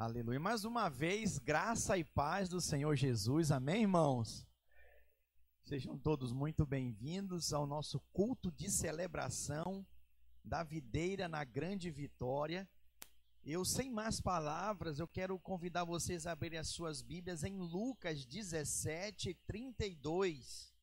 Aleluia. Mais uma vez, graça e paz do Senhor Jesus. Amém, irmãos? Sejam todos muito bem-vindos ao nosso culto de celebração da videira na grande vitória. Eu, sem mais palavras, eu quero convidar vocês a abrirem as suas Bíblias em Lucas 17, 32.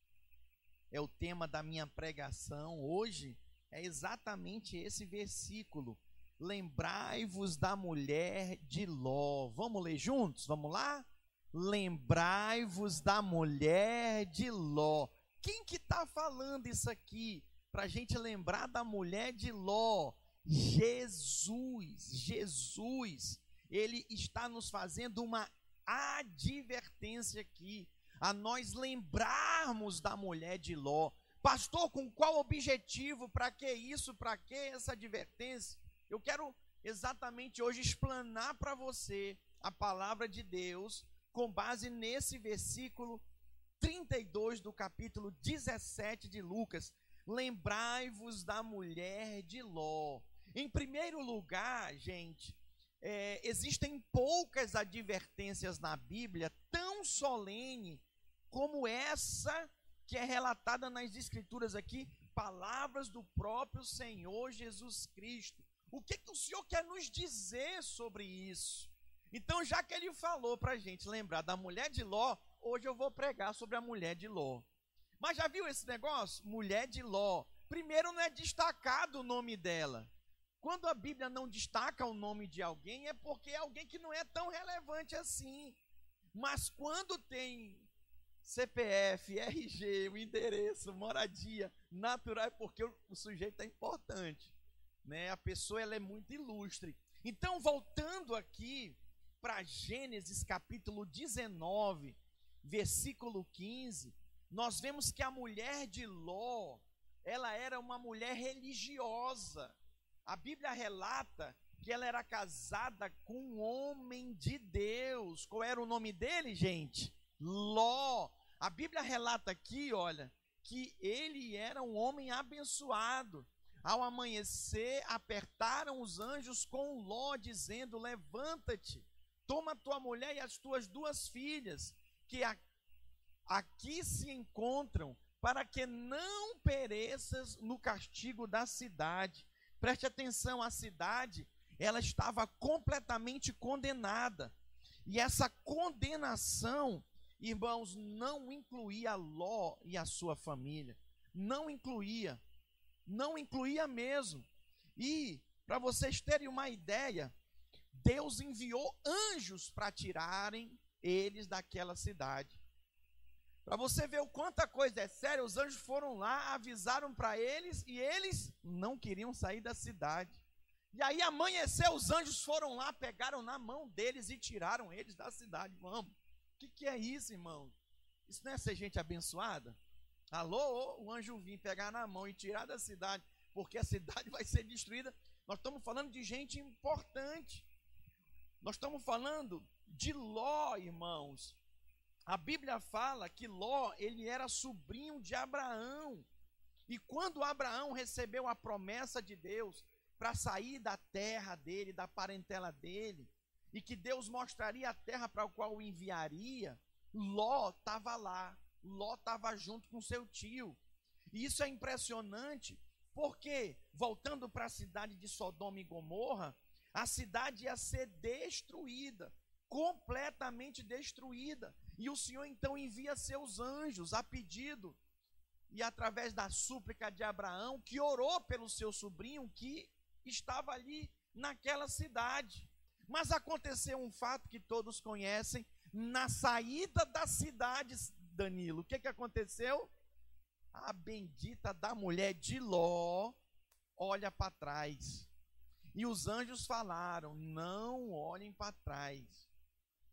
É o tema da minha pregação hoje, é exatamente esse versículo Lembrai-vos da mulher de Ló. Vamos ler juntos? Vamos lá? Lembrai-vos da mulher de Ló. Quem que está falando isso aqui? Para a gente lembrar da mulher de Ló. Jesus, Jesus, ele está nos fazendo uma advertência aqui, a nós lembrarmos da mulher de Ló. Pastor, com qual objetivo? Para que isso? Para que essa advertência? Eu quero exatamente hoje explanar para você a palavra de Deus com base nesse versículo 32 do capítulo 17 de Lucas. Lembrai-vos da mulher de Ló. Em primeiro lugar, gente, é, existem poucas advertências na Bíblia tão solene como essa que é relatada nas Escrituras aqui, palavras do próprio Senhor Jesus Cristo. O que, que o Senhor quer nos dizer sobre isso? Então, já que ele falou para a gente lembrar da mulher de Ló, hoje eu vou pregar sobre a mulher de Ló. Mas já viu esse negócio? Mulher de Ló. Primeiro, não é destacado o nome dela. Quando a Bíblia não destaca o nome de alguém, é porque é alguém que não é tão relevante assim. Mas quando tem CPF, RG, o endereço, moradia, natural, é porque o sujeito é importante né? A pessoa ela é muito ilustre. Então, voltando aqui para Gênesis capítulo 19, versículo 15, nós vemos que a mulher de Ló, ela era uma mulher religiosa. A Bíblia relata que ela era casada com um homem de Deus. Qual era o nome dele, gente? Ló. A Bíblia relata aqui, olha, que ele era um homem abençoado. Ao amanhecer, apertaram os anjos com Ló, dizendo: Levanta-te, toma tua mulher e as tuas duas filhas, que aqui se encontram, para que não pereças no castigo da cidade. Preste atenção, a cidade, ela estava completamente condenada. E essa condenação, irmãos, não incluía Ló e a sua família. Não incluía não incluía mesmo. E, para vocês terem uma ideia, Deus enviou anjos para tirarem eles daquela cidade. Para você ver o quanta coisa é séria, os anjos foram lá, avisaram para eles e eles não queriam sair da cidade. E aí amanheceu, os anjos foram lá, pegaram na mão deles e tiraram eles da cidade. Vamos. O que, que é isso, irmão? Isso não é ser gente abençoada? Alô, o anjo vir pegar na mão e tirar da cidade, porque a cidade vai ser destruída. Nós estamos falando de gente importante. Nós estamos falando de Ló, irmãos. A Bíblia fala que Ló, ele era sobrinho de Abraão. E quando Abraão recebeu a promessa de Deus para sair da terra dele, da parentela dele, e que Deus mostraria a terra para a qual o enviaria, Ló estava lá. Ló estava junto com seu tio. E isso é impressionante, porque, voltando para a cidade de Sodoma e Gomorra, a cidade ia ser destruída, completamente destruída. E o Senhor então envia seus anjos a pedido, e através da súplica de Abraão, que orou pelo seu sobrinho que estava ali naquela cidade. Mas aconteceu um fato que todos conhecem: na saída da cidade Danilo, o que, que aconteceu? A bendita da mulher de Ló olha para trás. E os anjos falaram: não olhem para trás.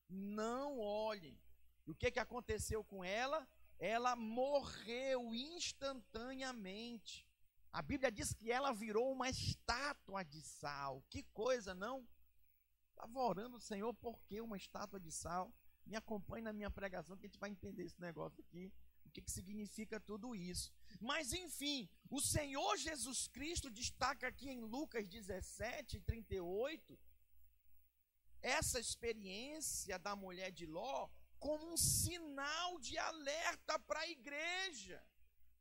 Não olhem. E o que, que aconteceu com ela? Ela morreu instantaneamente. A Bíblia diz que ela virou uma estátua de sal. Que coisa, não? Estava orando o Senhor, por que uma estátua de sal? Me acompanhe na minha pregação que a gente vai entender esse negócio aqui, o que, que significa tudo isso. Mas enfim, o Senhor Jesus Cristo destaca aqui em Lucas 17, 38, essa experiência da mulher de Ló como um sinal de alerta para a igreja,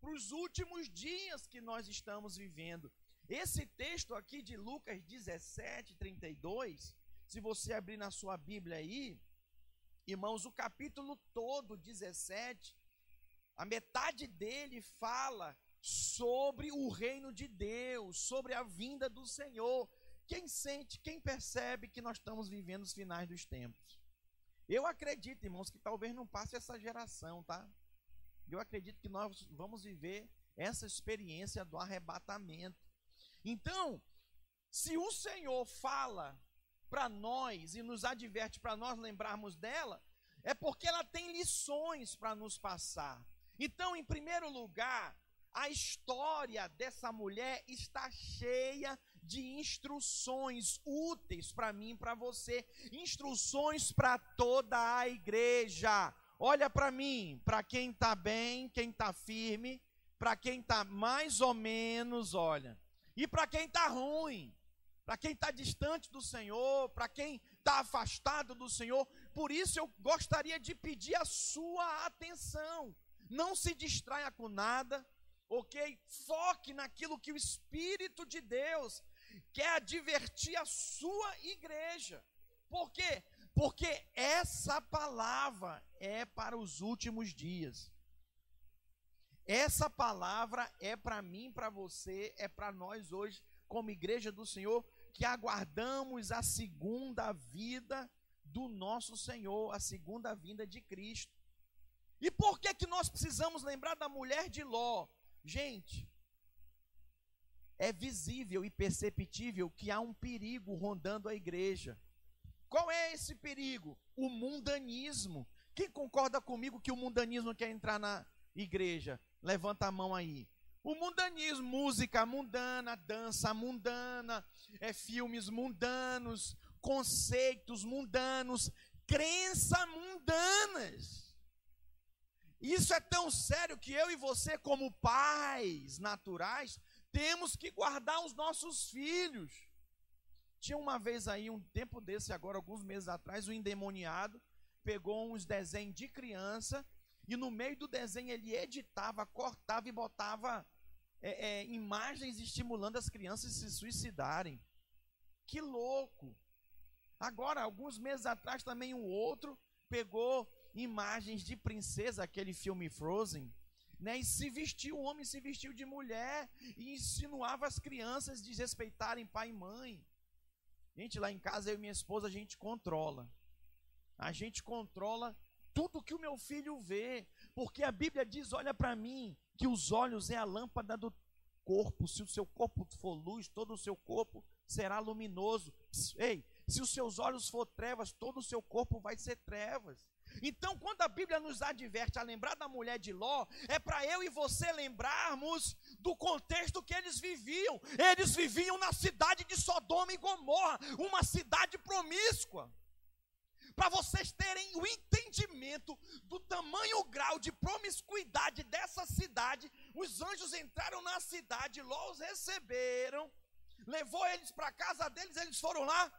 para os últimos dias que nós estamos vivendo. Esse texto aqui de Lucas 17, 32, se você abrir na sua Bíblia aí, irmãos, o capítulo todo, 17, a metade dele fala sobre o reino de Deus, sobre a vinda do Senhor. Quem sente, quem percebe que nós estamos vivendo os finais dos tempos? Eu acredito, irmãos, que talvez não passe essa geração, tá? Eu acredito que nós vamos viver essa experiência do arrebatamento. Então, se o Senhor fala para nós e nos adverte para nós lembrarmos dela, é porque ela tem lições para nos passar. Então, em primeiro lugar, a história dessa mulher está cheia de instruções úteis para mim e para você, instruções para toda a igreja. Olha para mim, para quem está bem, quem está firme, para quem está mais ou menos, olha, e para quem está ruim, para quem está distante do Senhor, para quem está afastado do Senhor. Por isso eu gostaria de pedir a sua atenção. Não se distraia com nada, ok? Foque naquilo que o Espírito de Deus quer advertir a sua igreja. Por quê? Porque essa palavra é para os últimos dias. Essa palavra é para mim, para você, é para nós hoje, como igreja do Senhor, que aguardamos a segunda vida do nosso Senhor, a segunda vinda de Cristo. E por que que nós precisamos lembrar da mulher de Ló? Gente, é visível e perceptível que há um perigo rondando a igreja. Qual é esse perigo? O mundanismo. Quem concorda comigo que o mundanismo quer entrar na igreja? Levanta a mão aí. O mundanismo, música mundana, dança mundana, é, filmes mundanos, conceitos mundanos, crenças mundanas. Isso é tão sério que eu e você, como pais naturais, temos que guardar os nossos filhos. Tinha uma vez aí, um tempo desse, agora, alguns meses atrás, o um endemoniado pegou uns desenhos de criança e no meio do desenho ele editava, cortava e botava é, é, imagens estimulando as crianças a se suicidarem. Que louco! Agora, alguns meses atrás, também um outro pegou imagens de princesa, aquele filme Frozen, né? E se vestiu, o homem se vestiu de mulher e insinuava as crianças desrespeitarem pai e mãe. Gente, lá em casa eu e minha esposa a gente controla. A gente controla tudo que o meu filho vê, porque a Bíblia diz: olha para mim, que os olhos é a lâmpada do corpo. Se o seu corpo for luz, todo o seu corpo será luminoso. Ei, se os seus olhos for trevas, todo o seu corpo vai ser trevas. Então, quando a Bíblia nos adverte a lembrar da mulher de Ló, é para eu e você lembrarmos do contexto que eles viviam. Eles viviam na cidade de Sodoma e Gomorra, uma cidade promíscua. Para vocês terem o entendimento do tamanho grau de promiscuidade dessa cidade, os anjos entraram na cidade, Ló os receberam, levou eles para casa deles, eles foram lá,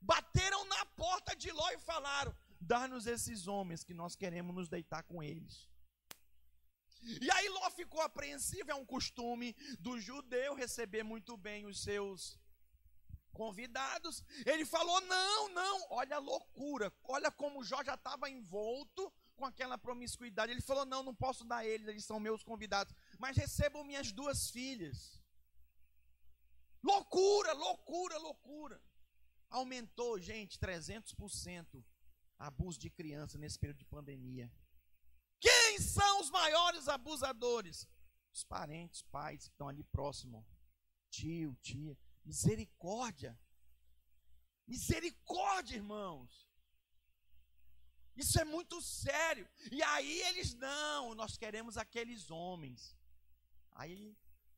bateram na porta de Ló e falaram: Dá-nos esses homens que nós queremos nos deitar com eles. E aí Ló ficou apreensivo, é um costume do judeu receber muito bem os seus convidados. Ele falou: não, não, olha a loucura, olha como Jó já estava envolto com aquela promiscuidade. Ele falou: não, não posso dar eles, eles são meus convidados, mas recebam minhas duas filhas. Loucura, loucura, loucura. Aumentou, gente, 300% abuso de criança nesse período de pandemia. Quem são os maiores abusadores? Os parentes, pais que estão ali próximo. Tio, tia. Misericórdia. Misericórdia, irmãos. Isso é muito sério. E aí eles não, nós queremos aqueles homens. Aí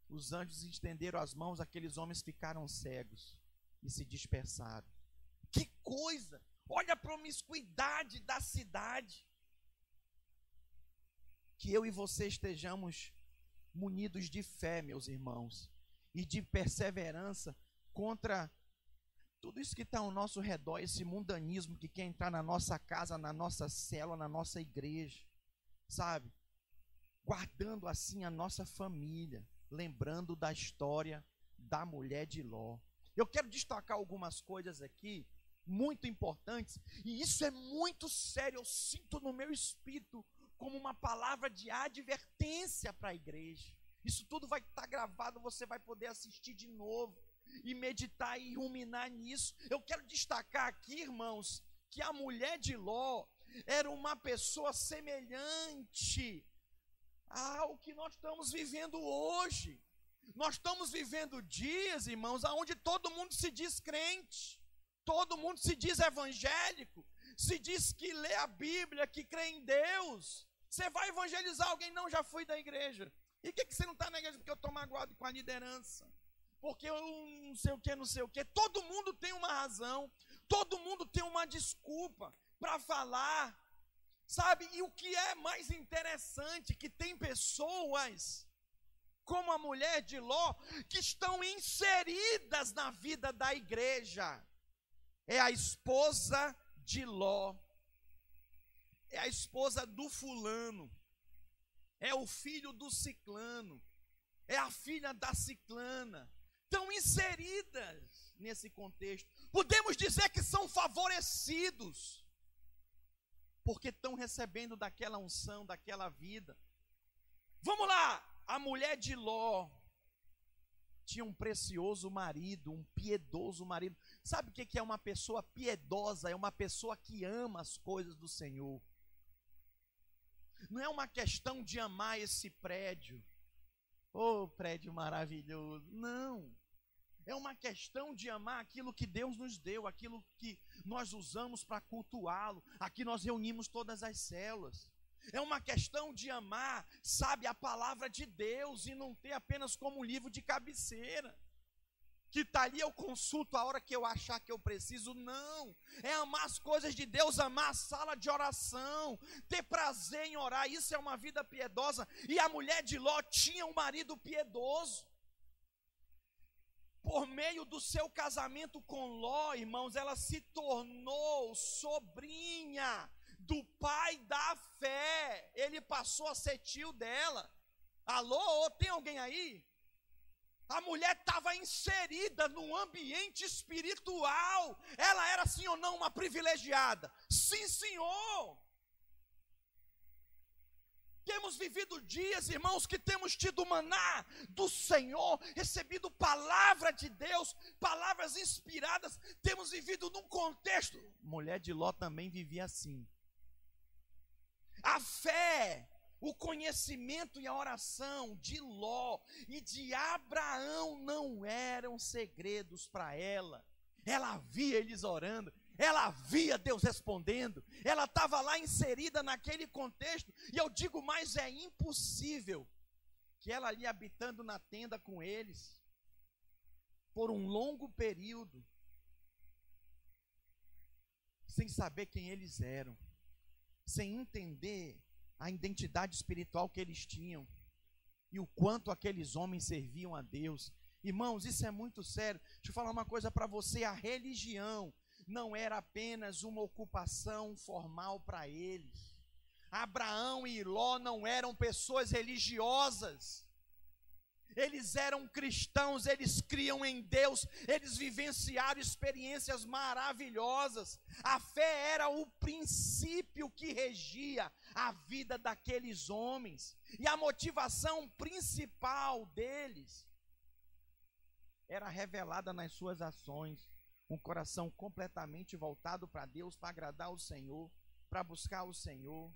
os anjos estenderam as mãos, aqueles homens ficaram cegos e se dispersaram. Que coisa! Olha a promiscuidade da cidade. Que eu e você estejamos munidos de fé, meus irmãos, e de perseverança contra Tudo isso que está ao nosso redor, esse mundanismo que quer entrar na nossa casa, na nossa célula, na nossa igreja, sabe? Guardando assim a nossa família, lembrando da história da mulher de Ló. Eu quero destacar algumas coisas aqui muito importantes, e isso é muito sério, eu sinto no meu espírito como uma palavra de advertência para a igreja. Isso tudo vai estar tá gravado, você vai poder assistir de novo e meditar e ruminar nisso. Eu quero destacar aqui, irmãos, que a mulher de Ló era uma pessoa semelhante ao que nós estamos vivendo hoje. Nós estamos vivendo dias, irmãos, onde todo mundo se diz crente, todo mundo se diz evangélico, se diz que lê a Bíblia, que crê em Deus. Você vai evangelizar alguém? Não, já fui da igreja. O que, que você não está na igreja? Porque eu estou magoado com a liderança. Porque eu não sei o que, não sei o que. Todo mundo tem uma razão, todo mundo tem uma desculpa para falar. Sabe? E o que é mais interessante, que tem pessoas como a mulher de Ló, que estão inseridas na vida da igreja. É a esposa de Ló, é a esposa do fulano, é o filho do ciclano, é a filha da ciclana. Estão inseridas nesse contexto. Podemos dizer que são favorecidos, porque estão recebendo daquela unção, daquela vida. Vamos lá, a mulher de Ló tinha um precioso marido, um piedoso marido. Sabe o que é uma pessoa piedosa? É uma pessoa que ama as coisas do Senhor. Não é uma questão de amar esse prédio. Oh, prédio maravilhoso. Não. É uma questão de amar aquilo que Deus nos deu, aquilo que nós usamos para cultuá-lo. Aqui nós reunimos todas as células. É uma questão de amar, sabe, a palavra de Deus e não ter apenas como livro de cabeceira. Que está ali eu consulto a hora que eu achar que eu preciso, não. É amar as coisas de Deus, amar a sala de oração, ter prazer em orar, isso é uma vida piedosa. E a mulher de Ló tinha um marido piedoso. Por meio do seu casamento com Ló, irmãos, ela se tornou sobrinha do pai da fé. Ele passou a ser tio dela. Alô, tem alguém aí? A mulher estava inserida num ambiente espiritual. Ela era, sim ou não, uma privilegiada? Sim, senhor. Temos vivido dias, irmãos, que temos tido maná do Senhor, recebido palavra de Deus, palavras inspiradas. Temos vivido num contexto. Mulher de Ló também vivia assim. A fé, o conhecimento e a oração de Ló e de Abraão não eram segredos para ela. Ela via eles orando, ela via Deus respondendo, ela estava lá inserida naquele contexto, e eu digo mais: é impossível que ela ali habitando na tenda com eles, por um longo período, sem saber quem eles eram, sem entender a identidade espiritual que eles tinham e o quanto aqueles homens serviam a Deus. Irmãos, isso é muito sério. Deixa eu falar uma coisa para você: a religião não era apenas uma ocupação formal para eles. Abraão e Ló não eram pessoas religiosas eles eram cristãos, eles criam em Deus, eles vivenciaram experiências maravilhosas. A fé era o princípio que regia a vida daqueles homens, e a motivação principal deles era revelada nas suas ações. Um coração completamente voltado para Deus, para agradar o Senhor, para buscar o Senhor.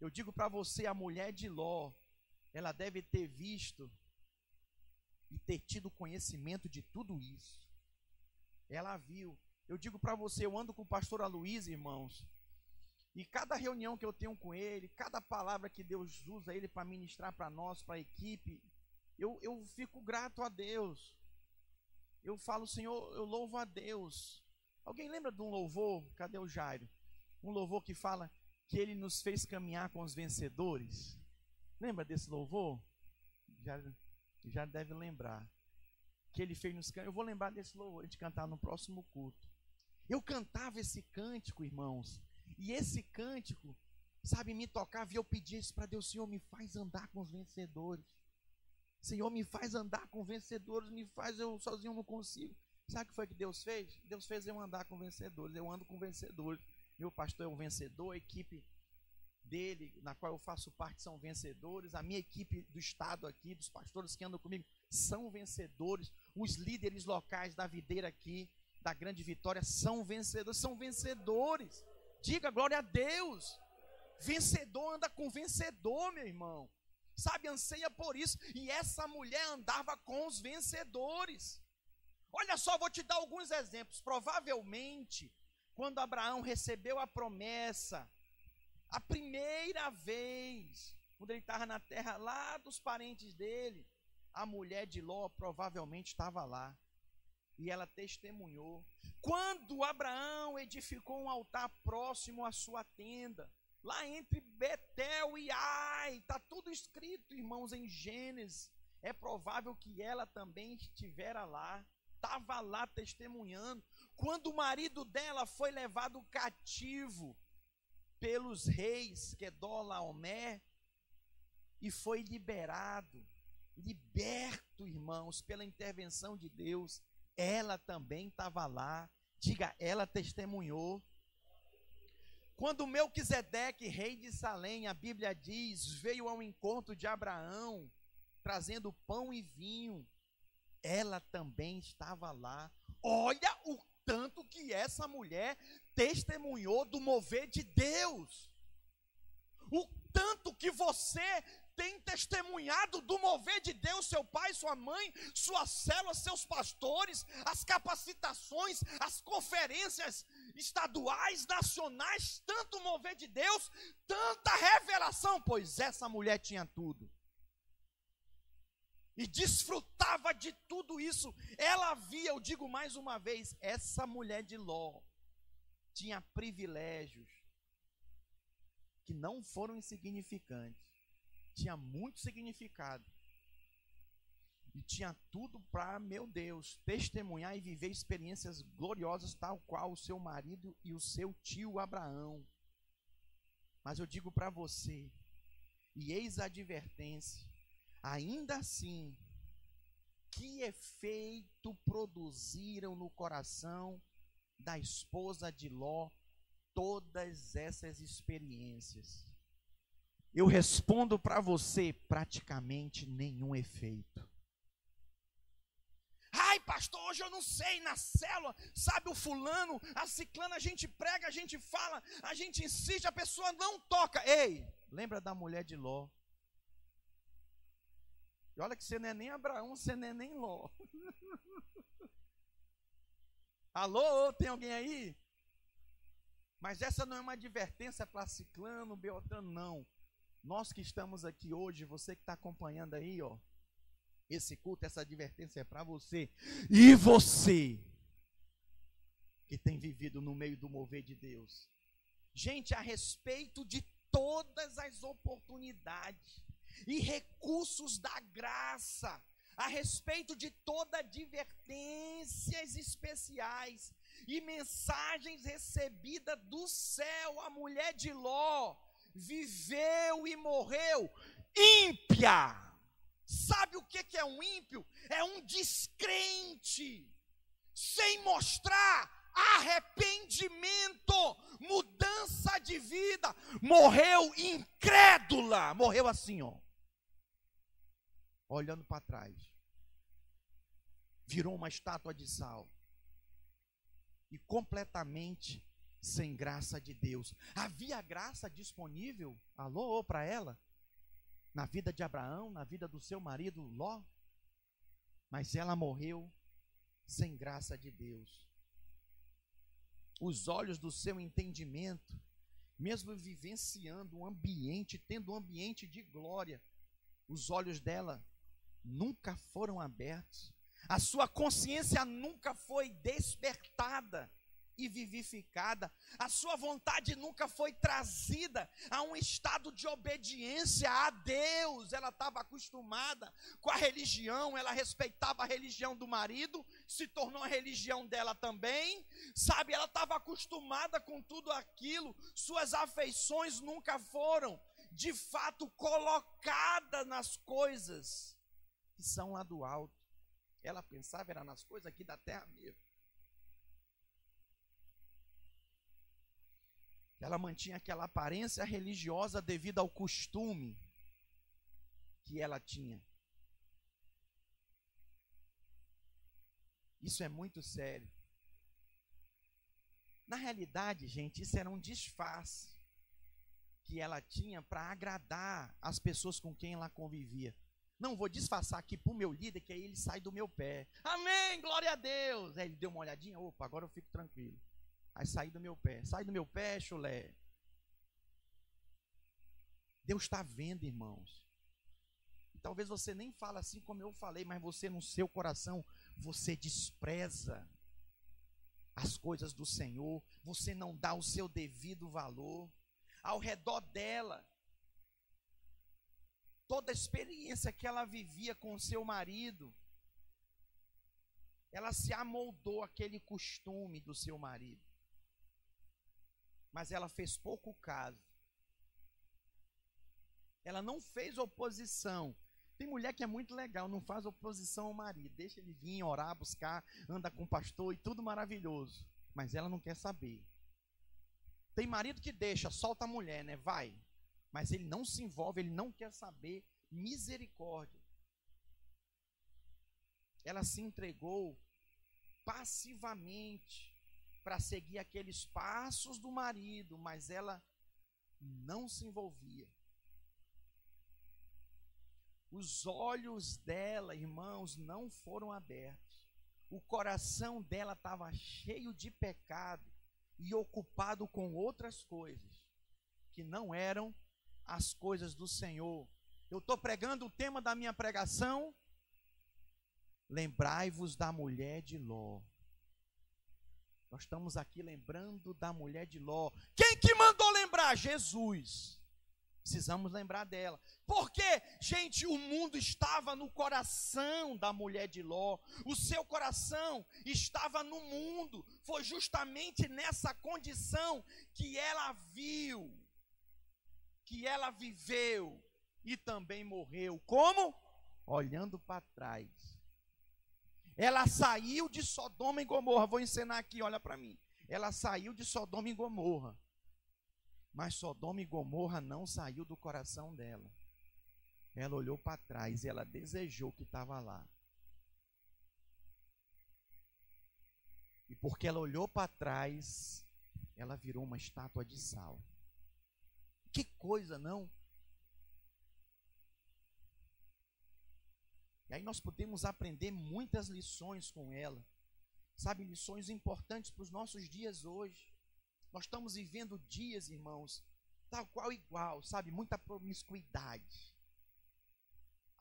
Eu digo para você, a mulher de Ló, ela deve ter visto e ter tido conhecimento de tudo isso. Ela viu. Eu digo para você, eu ando com o pastor Aloysio, irmãos, e cada reunião que eu tenho com ele, cada palavra que Deus usa ele para ministrar para nós, para a equipe, eu, eu fico grato a Deus. Eu falo, Senhor, eu louvo a Deus. Alguém lembra de um louvor? Cadê o Jairo? Um louvor que fala que ele nos fez caminhar com os vencedores. Lembra desse louvor? Já, já deve lembrar. que ele fez nos cânticos. Eu vou lembrar desse louvor, gente cantar no próximo culto. Eu cantava esse cântico, irmãos, e esse cântico, sabe, me tocava e eu pedia isso para Deus, Senhor, me faz andar com os vencedores. Senhor, me faz andar com vencedores, me faz, eu sozinho não consigo. Sabe o que foi que Deus fez? Deus fez eu andar com vencedores, eu ando com vencedores. Meu pastor é um vencedor, a equipe dele, na qual eu faço parte, são vencedores. A minha equipe do estado aqui, dos pastores que andam comigo, são vencedores. Os líderes locais da videira aqui, da grande vitória, são vencedores. São vencedores. Diga glória a Deus. Vencedor anda com vencedor, meu irmão. Sabe, anseia por isso. E essa mulher andava com os vencedores. Olha só, vou te dar alguns exemplos. Provavelmente, quando Abraão recebeu a promessa, a primeira vez, quando ele estava na terra lá dos parentes dele, a mulher de Ló provavelmente estava lá. E ela testemunhou. Quando Abraão edificou um altar próximo à sua tenda, lá entre Betel e Ai, está tudo escrito, irmãos, em Gênesis. É provável que ela também estivera lá, estava lá testemunhando. Quando o marido dela foi levado cativo pelos reis Kedorlaomer e foi liberado, liberto, irmãos, pela intervenção de Deus, ela também estava lá. Diga, ela testemunhou. Quando Melquisedeque, rei de Salém, a Bíblia diz, veio ao encontro de Abraão, trazendo pão e vinho, ela também estava lá. Olha o tanto que essa mulher testemunhou do mover de Deus. O tanto que você tem testemunhado do mover de Deus, seu pai, sua mãe, sua célula, seus pastores, as capacitações, as conferências estaduais, nacionais, tanto mover de Deus, tanta revelação, pois essa mulher tinha tudo. E desfrutava de tudo isso. Ela via, eu digo mais uma vez, essa mulher de Ló tinha privilégios que não foram insignificantes tinha muito significado. E tinha tudo para, meu Deus, testemunhar e viver experiências gloriosas, tal qual o seu marido e o seu tio Abraão. Mas eu digo para você, e eis a advertência, ainda assim, que efeito produziram no coração da esposa de Ló todas essas experiências? Eu respondo para você praticamente nenhum efeito. Ai, pastor, hoje eu não sei, na célula, sabe o fulano, a ciclana, a gente prega, a gente fala, a gente insiste, a pessoa não toca. Ei, lembra da mulher de Ló? E olha que você não é nem Abraão, você não é nem Ló. Alô, tem alguém aí? Mas essa não é uma advertência para ciclano, beotano, não. Nós que estamos aqui hoje, você que está acompanhando aí, ó, esse culto, essa advertência é para você. E você que tem vivido no meio do mover de Deus. Gente, a respeito de todas as oportunidades e recursos da graça, a respeito de todas advertências especiais e mensagens recebidas do céu, a mulher de Ló viveu e morreu ímpia. Sabe o que é um ímpio? É um descrente, sem mostrar arrependimento, mudança de vida. Morreu incrédula, morreu assim, ó, olhando para trás. Virou uma estátua de sal e completamente sem graça de Deus. Havia graça disponível, alô, para ela, na vida de Abraão, na vida do seu marido Ló, mas ela morreu sem graça de Deus. Os olhos do seu entendimento, mesmo vivenciando um ambiente, tendo um ambiente de glória, os olhos dela nunca foram abertos, a sua consciência nunca foi despertada e vivificada. A sua vontade nunca foi trazida a um estado de obediência a Deus. Ela estava acostumada com a religião, ela respeitava a religião do marido, se tornou a religião dela também. Sabe, ela estava acostumada com tudo aquilo. Suas afeições nunca foram, de fato, colocadas nas coisas que são lá do alto. Ela pensava era nas coisas aqui da terra mesmo. Ela mantinha aquela aparência religiosa devido ao costume que ela tinha. Isso é muito sério. Na realidade, gente, isso era um disfarce que ela tinha para agradar as pessoas com quem ela convivia. Não vou disfarçar aqui para o meu líder, que aí ele sai do meu pé. Amém, glória a Deus. Aí ele deu uma olhadinha, opa, agora eu fico tranquilo. Aí saí do meu pé. Sai do meu pé, chulé. Deus está vendo, irmãos. E talvez você nem fale assim como eu falei, mas você no seu coração, você despreza as coisas do Senhor, você não dá o seu devido valor. Ao redor dela, toda a experiência que ela vivia com seu marido, ela se amoldou aquele costume do seu marido mas ela fez pouco caso. Ela não fez oposição. Tem mulher que é muito legal, não faz oposição ao marido, deixa ele vir orar, buscar, anda com o pastor e tudo maravilhoso, mas ela não quer saber. Tem marido que deixa, solta a mulher, né? Vai. Mas ele não se envolve, ele não quer saber. Misericórdia. Ela se entregou passivamente para seguir aqueles passos do marido, mas ela não se envolvia. Os olhos dela, irmãos, não foram abertos. O coração dela estava cheio de pecado e ocupado com outras coisas que não eram as coisas do Senhor. Eu estou pregando o tema da minha pregação. Lembrai-vos da mulher de Ló. Nós estamos aqui lembrando da mulher de Ló. Quem que mandou lembrar? Jesus. Precisamos lembrar dela. Porque, gente, o mundo estava no coração da mulher de Ló. O seu coração estava no mundo. Foi justamente nessa condição que ela viu, que ela viveu e também morreu. Como? Olhando para trás. Ela saiu de Sodoma e Gomorra. Vou ensinar aqui, olha para mim. Ela saiu de Sodoma e Gomorra. Mas Sodoma e Gomorra não saiu do coração dela. Ela olhou para trás e ela desejou que estava lá. E porque ela olhou para trás, ela virou uma estátua de sal. Que coisa, não? E aí nós podemos aprender muitas lições com ela. Sabe, lições importantes para os nossos dias hoje. Nós estamos vivendo dias, irmãos, tal qual igual, sabe? Muita promiscuidade.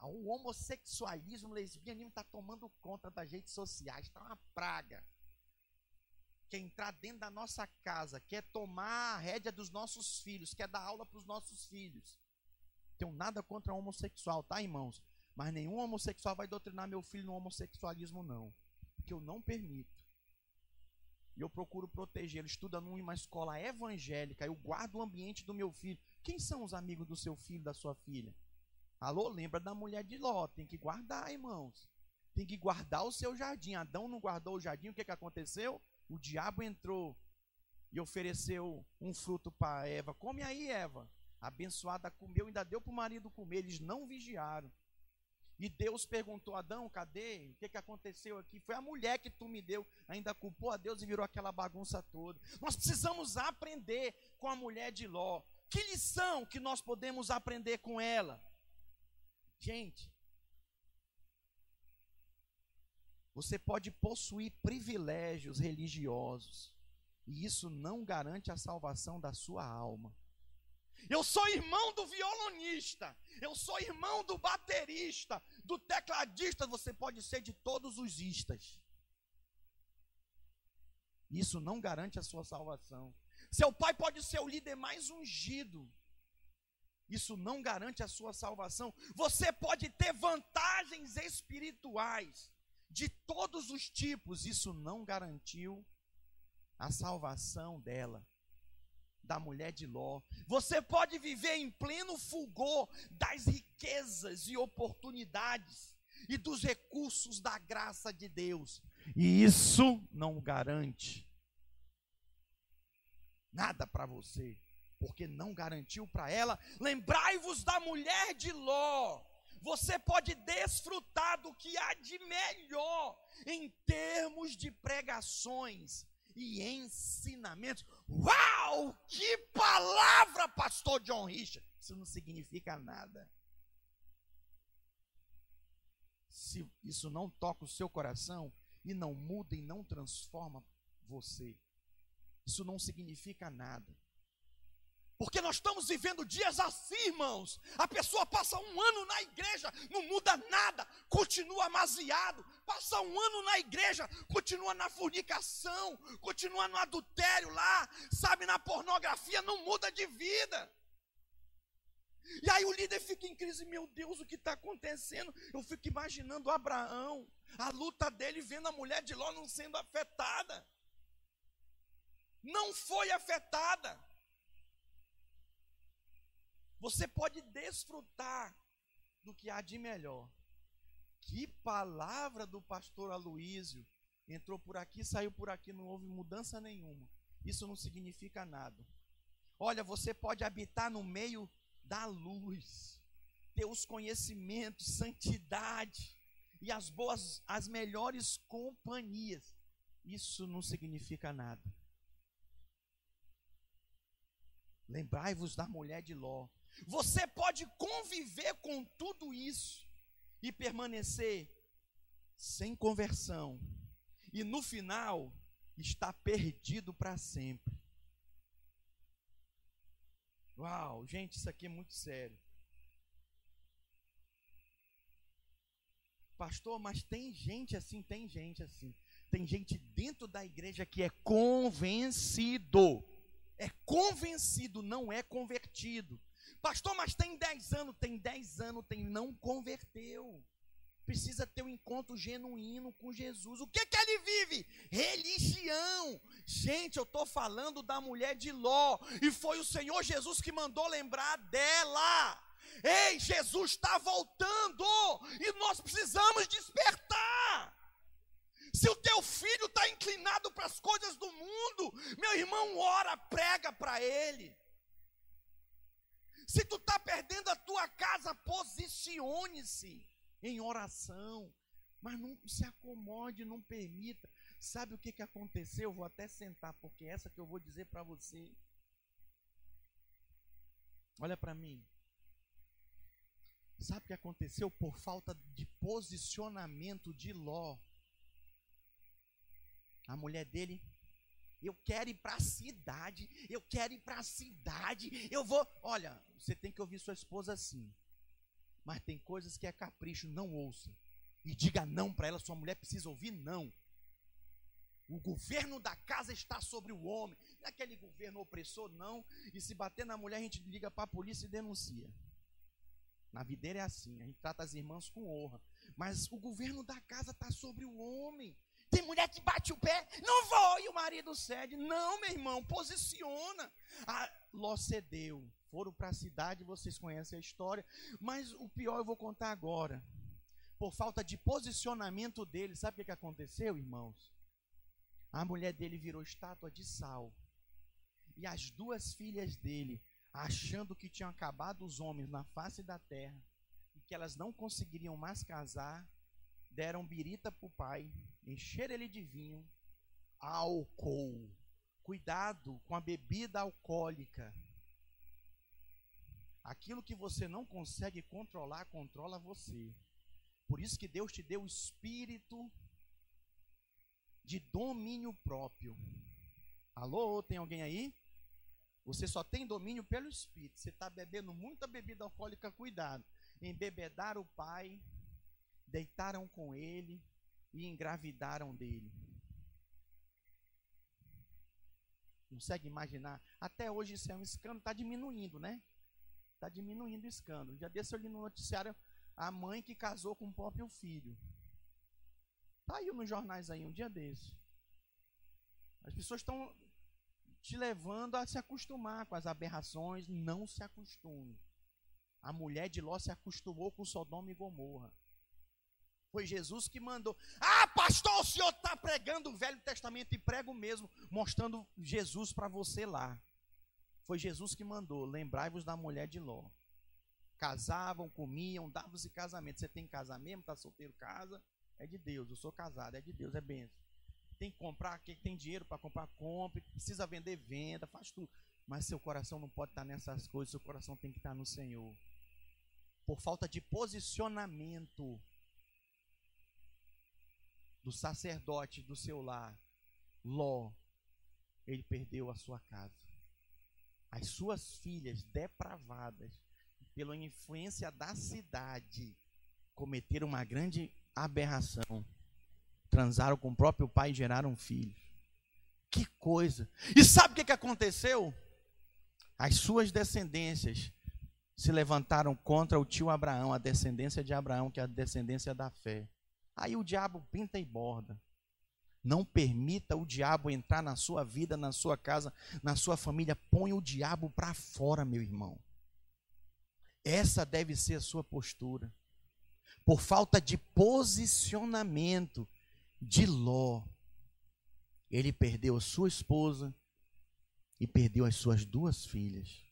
O homossexualismo, o lesbianismo está tomando conta das redes sociais, está uma praga. Quer entrar dentro da nossa casa, quer tomar a rédea dos nossos filhos, quer dar aula para os nossos filhos. Tenho nada contra homossexual, tá, irmãos? Mas nenhum homossexual vai doutrinar meu filho no homossexualismo, não. Porque eu não permito. E eu procuro protegê-lo. Estuda numa escola evangélica. Eu guardo o ambiente do meu filho. Quem são os amigos do seu filho, da sua filha? Alô, lembra da mulher de Ló. Tem que guardar, irmãos. Tem que guardar o seu jardim. Adão não guardou o jardim. O que, que aconteceu? O diabo entrou e ofereceu um fruto para Eva. Come aí, Eva. Abençoada comeu, ainda deu para o marido comer. Eles não vigiaram. E Deus perguntou a Adão, cadê? O que, que aconteceu aqui? Foi a mulher que tu me deu. Ainda culpou a Deus e virou aquela bagunça toda. Nós precisamos aprender com a mulher de Ló. Que lição que nós podemos aprender com ela? Gente, você pode possuir privilégios religiosos, e isso não garante a salvação da sua alma. Eu sou irmão do violonista. Eu sou irmão do baterista, do tecladista. Você pode ser de todos os istas. Isso não garante a sua salvação. Seu pai pode ser o líder mais ungido. Isso não garante a sua salvação. Você pode ter vantagens espirituais de todos os tipos. Isso não garantiu a salvação dela, da mulher de Ló. Você pode viver em pleno fulgor das riquezas e oportunidades e dos recursos da graça de Deus. E isso não garante nada para você, porque não garantiu para ela. Lembrai-vos da mulher de Ló. Você pode desfrutar do que há de melhor em termos de pregações e ensinamentos. Uau! Que palavra, pastor John Richard! Isso não significa nada. Se isso não toca o seu coração e não muda e não transforma você, isso não significa nada. Porque nós estamos vivendo dias assim, irmãos. A pessoa passa um ano na igreja, não muda nada, continua amaziado. Passa um ano na igreja, continua na fornicação, continua no adultério lá, sabe, na pornografia, não muda de vida. E aí o líder fica em crise, meu Deus, o que está acontecendo? Eu fico imaginando Abraão, a luta dele vendo a mulher de Ló não sendo afetada não foi afetada. Você pode desfrutar do que há de melhor. Que palavra do pastor Aloísio. Entrou por aqui, saiu por aqui, não houve mudança nenhuma. Isso não significa nada. Olha, você pode habitar no meio da luz, ter os conhecimentos, santidade e as boas, as melhores companhias. Isso não significa nada. Lembrai-vos da mulher de Ló. Você pode conviver com tudo isso e permanecer sem conversão, e no final está perdido para sempre. Uau, gente, isso aqui é muito sério. Pastor, mas tem gente assim, tem gente assim. Tem gente dentro da igreja que é convencido é convencido, não é convertido. Pastor, mas tem 10 anos, tem 10 anos, tem não converteu. Precisa ter um encontro genuíno com Jesus. O que que ele vive? Religião. Gente, eu estou falando da mulher de Ló. E foi o Senhor Jesus que mandou lembrar dela. Ei, Jesus está voltando. E nós precisamos despertar. Se o teu filho está inclinado para as coisas do mundo, meu irmão, ora, prega para ele. Se tu está perdendo a tua casa, posicione-se em oração. Mas não se acomode, não permita. Sabe o que, que aconteceu? Eu vou até sentar, porque é essa que eu vou dizer para você. Olha para mim. Sabe o que aconteceu? Por falta de posicionamento de Ló, a mulher dele, eu quero ir para a cidade, eu quero ir para a cidade, eu vou. Olha, você tem que ouvir sua esposa assim. Mas tem coisas que é capricho, não ouça. E diga não para ela, sua mulher precisa ouvir não. O governo da casa está sobre o homem. Não é aquele governo opressor, não. E se bater na mulher, a gente liga para a polícia e denuncia. Na videira é assim, a gente trata as irmãs com honra. Mas o governo da casa está sobre o homem. Tem mulher que bate o pé, não vou, e o marido cede. Não, meu irmão, posiciona. A Ló cedeu. Foram para a cidade, vocês conhecem a história. Mas o pior eu vou contar agora. Por falta de posicionamento dele, sabe o que, que aconteceu, irmãos? A mulher dele virou estátua de sal. E as duas filhas dele, achando que tinham acabado os homens na face da terra, e que elas não conseguiriam mais casar, deram birita para o pai, encheram ele de vinho, álcool. Cuidado com a bebida alcoólica. Aquilo que você não consegue controlar, controla você. Por isso que Deus te deu o espírito de domínio próprio. Alô, tem alguém aí? Você só tem domínio pelo espírito. Você está bebendo muita bebida alcoólica, cuidado. Embebedar o pai, deitaram com ele, e engravidaram dele. Consegue imaginar? Até hoje isso é um escândalo, está diminuindo, né? Está diminuindo o escândalo. Já desse ali no noticiário a mãe que casou com o próprio filho. Está aí nos jornais aí, um dia desse. As pessoas estão te levando a se acostumar com as aberrações. Não se acostume. A mulher de Ló se acostumou com Sodoma e Gomorra. Foi Jesus que mandou. Ah, pastor, o senhor está pregando o Velho Testamento e prego mesmo, mostrando Jesus para você lá. Foi Jesus que mandou. Lembrai-vos da mulher de Ló. Casavam, comiam, davam-se casamento. Você tem que casar mesmo? Está solteiro? Casa. É de Deus. Eu sou casado. É de Deus. É benção. Tem que comprar. Quem tem dinheiro para comprar, compre. Precisa vender, venda. Faz tudo. Mas seu coração não pode estar nessas coisas. Seu coração tem que estar no Senhor. Por falta de posicionamento do sacerdote do seu lar, Ló, ele perdeu a sua casa. As suas filhas depravadas, pela influência da cidade, cometeram uma grande aberração. Transaram com o próprio pai e geraram filhos. Que coisa! E sabe o que, que aconteceu? As suas descendências se levantaram contra o tio Abraão, a descendência de Abraão, que é a descendência da fé. Aí o diabo pinta e borda. Não permita o diabo entrar na sua vida, na sua casa, na sua família. Põe o diabo para fora, meu irmão. Essa deve ser a sua postura. Por falta de posicionamento de Ló, ele perdeu a sua esposa e perdeu as suas duas filhas.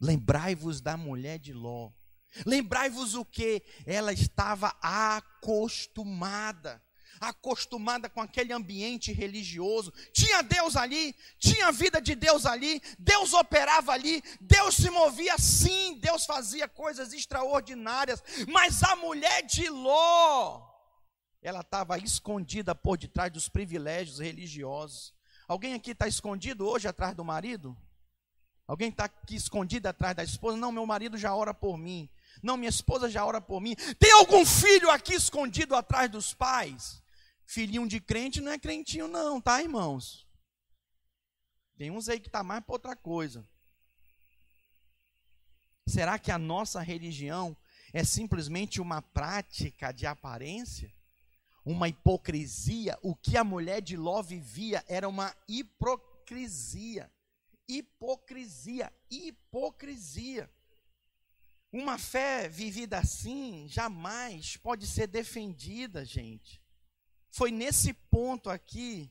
Lembrai-vos da mulher de Ló. Lembrai-vos o que? Ela estava acostumada acostumada com aquele ambiente religioso. Tinha Deus ali, tinha a vida de Deus ali, Deus operava ali, Deus se movia sim, Deus fazia coisas extraordinárias, mas a mulher de Ló, ela estava escondida por detrás dos privilégios religiosos. Alguém aqui está escondido hoje atrás do marido? Alguém está aqui escondido atrás da esposa? Não, meu marido já ora por mim. Não, minha esposa já ora por mim. Tem algum filho aqui escondido atrás dos pais? Filhinho de crente não é crentinho, não, tá, irmãos? Tem uns aí que tá mais para outra coisa. Será que a nossa religião é simplesmente uma prática de aparência? Uma hipocrisia? O que a mulher de Ló vivia era uma hipocrisia. Hipocrisia, hipocrisia. Uma fé vivida assim jamais pode ser defendida, gente. Foi nesse ponto aqui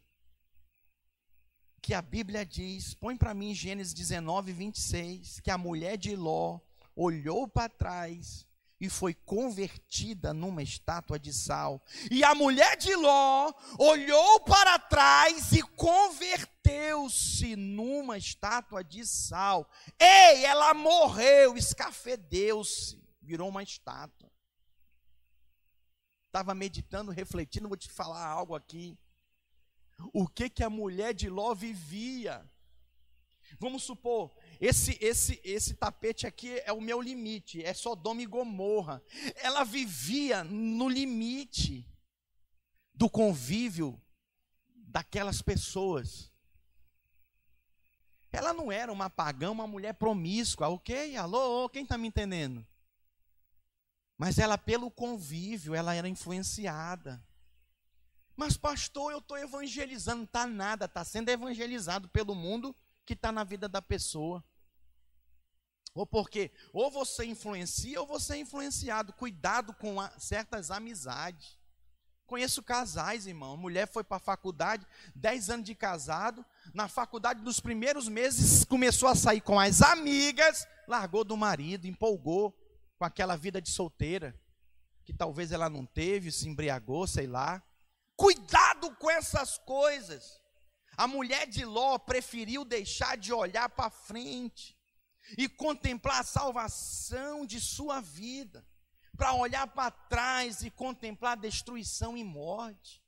que a Bíblia diz, põe para mim Gênesis 19, 26, que a mulher de Ló olhou para trás e foi convertida numa estátua de sal. E a mulher de Ló olhou para trás e converteu-se numa estátua de sal. Ei, ela morreu, escafedeu-se, virou uma estátua. Estava meditando, refletindo, vou te falar algo aqui. O que que a mulher de Ló vivia? Vamos supor, esse, esse, esse tapete aqui é o meu limite, é Sodoma e Gomorra. Ela vivia no limite do convívio daquelas pessoas. Ela não era uma pagã, uma mulher promíscua, ok? Alô, quem está me entendendo? Mas ela, pelo convívio, ela era influenciada. Mas, pastor, eu estou evangelizando. Está nada, está sendo evangelizado pelo mundo que está na vida da pessoa. Ou porque ou você influencia ou você é influenciado. Cuidado com a, certas amizades. Conheço casais, irmão. A mulher foi para a faculdade, 10 anos de casado. Na faculdade, nos primeiros meses, começou a sair com as amigas, largou do marido, empolgou com aquela vida de solteira, que talvez ela não teve, se embriagou, sei lá. Cuidado com essas coisas. A mulher de Ló preferiu deixar de olhar para frente e contemplar a salvação de sua vida, para olhar para trás e contemplar destruição e morte.